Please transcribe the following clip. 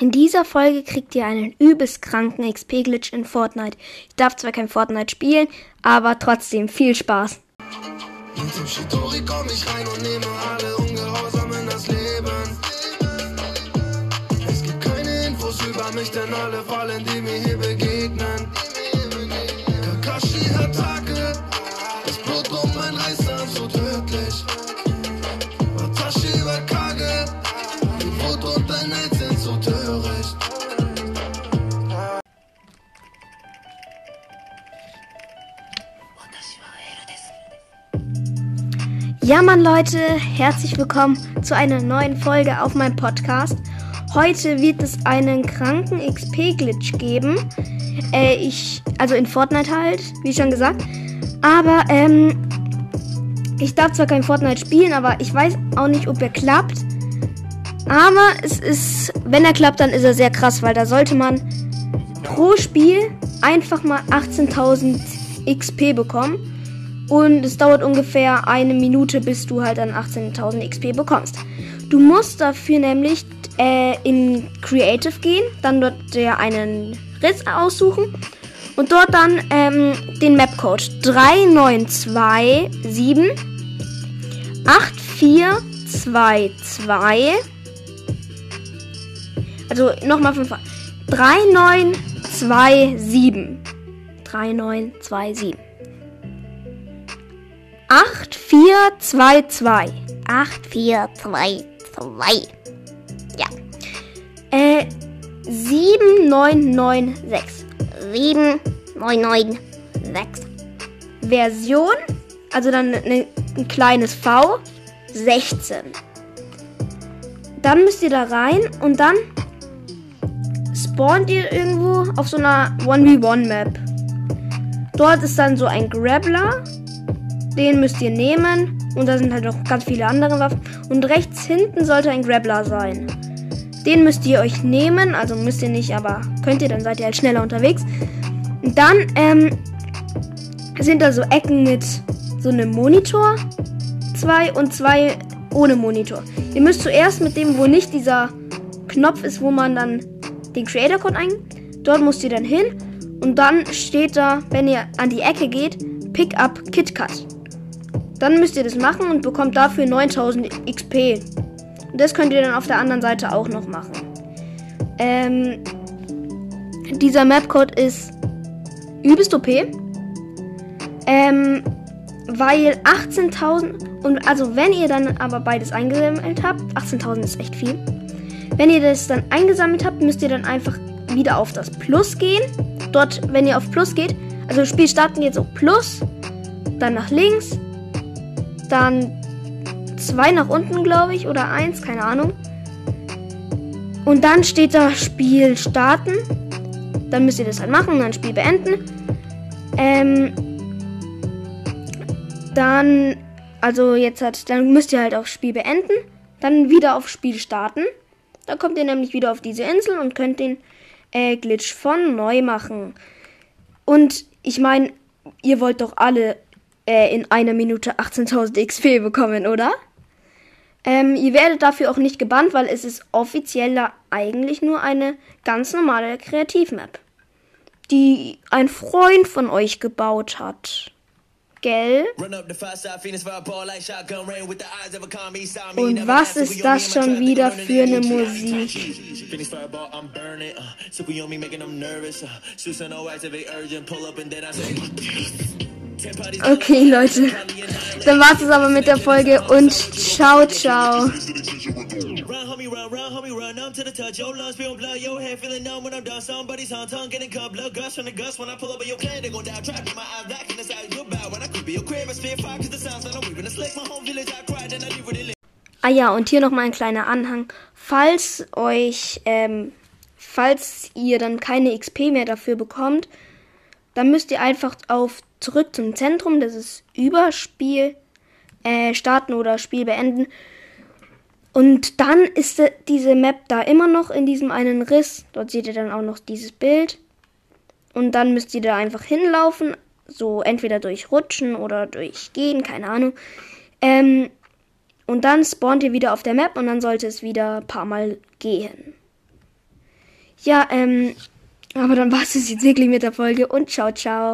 In dieser Folge kriegt ihr einen übelst kranken XP-Glitch in Fortnite. Ich darf zwar kein Fortnite spielen, aber trotzdem viel Spaß. Mit dem Shitori komm ich rein und nehme alle ungehorsam in das Leben. Es gibt keine Infos über mich, denn alle fallen, die mir hier begegnen. Kakashi Attacke, das Blut um mein Reißer so tödlich. Watashi Wakage, die Wut und dein Ja, Mann, Leute, herzlich willkommen zu einer neuen Folge auf meinem Podcast. Heute wird es einen kranken XP-Glitch geben. Äh, ich, also in Fortnite halt, wie schon gesagt. Aber, ähm, ich darf zwar kein Fortnite spielen, aber ich weiß auch nicht, ob er klappt. Aber es ist, wenn er klappt, dann ist er sehr krass, weil da sollte man pro Spiel einfach mal 18.000 XP bekommen. Und es dauert ungefähr eine Minute, bis du halt dann 18.000 XP bekommst. Du musst dafür nämlich äh, in Creative gehen, dann dort dir einen Riss aussuchen und dort dann ähm, den Mapcode 3927 8422 also nochmal fünfmal 3927 3927 8422 8422. Ja. Äh, 7996. 7996. Version, also dann ne, ein kleines V, 16. Dann müsst ihr da rein und dann spawnt ihr irgendwo auf so einer 1v1-Map. Dort ist dann so ein Grappler. Den müsst ihr nehmen. Und da sind halt noch ganz viele andere Waffen. Und rechts hinten sollte ein Grappler sein. Den müsst ihr euch nehmen. Also müsst ihr nicht, aber könnt ihr, dann seid ihr halt schneller unterwegs. Und dann ähm, sind da so Ecken mit so einem Monitor. Zwei und zwei ohne Monitor. Ihr müsst zuerst mit dem, wo nicht dieser Knopf ist, wo man dann den Creator Code ein. Dort müsst ihr dann hin. Und dann steht da, wenn ihr an die Ecke geht, Pick up KitKat. Dann müsst ihr das machen und bekommt dafür 9000 XP. Und das könnt ihr dann auf der anderen Seite auch noch machen. Ähm, dieser Mapcode ist übelst OP. Ähm, weil 18.000 und also wenn ihr dann aber beides eingesammelt habt, 18.000 ist echt viel. Wenn ihr das dann eingesammelt habt, müsst ihr dann einfach wieder auf das Plus gehen. Dort, wenn ihr auf Plus geht, also Spiel starten jetzt so Plus, dann nach links, dann zwei nach unten, glaube ich, oder eins, keine Ahnung. Und dann steht da Spiel starten. Dann müsst ihr das halt machen und dann Spiel beenden. Ähm, dann, also jetzt hat, dann müsst ihr halt auf Spiel beenden. Dann wieder auf Spiel starten. Da kommt ihr nämlich wieder auf diese Insel und könnt den äh, Glitch von neu machen. Und ich meine, ihr wollt doch alle äh, in einer Minute 18.000 XP bekommen, oder? Ähm, ihr werdet dafür auch nicht gebannt, weil es ist offiziell eigentlich nur eine ganz normale Kreativmap, die ein Freund von euch gebaut hat. Gell? Und was ist das schon wieder für eine Musik? Okay, Leute. Dann war's es aber mit der Folge und ciao, ciao. Ah ja, und hier nochmal ein kleiner Anhang. Falls euch, ähm, falls ihr dann keine XP mehr dafür bekommt, dann müsst ihr einfach auf zurück zum Zentrum, das ist Überspiel, äh, starten oder Spiel beenden. Und dann ist diese Map da immer noch in diesem einen Riss. Dort seht ihr dann auch noch dieses Bild. Und dann müsst ihr da einfach hinlaufen. So entweder durch Rutschen oder durch Gehen, keine Ahnung. Ähm, und dann spawnt ihr wieder auf der Map und dann sollte es wieder ein paar Mal gehen. Ja, ähm, aber dann war es jetzt wirklich mit der Folge und ciao, ciao.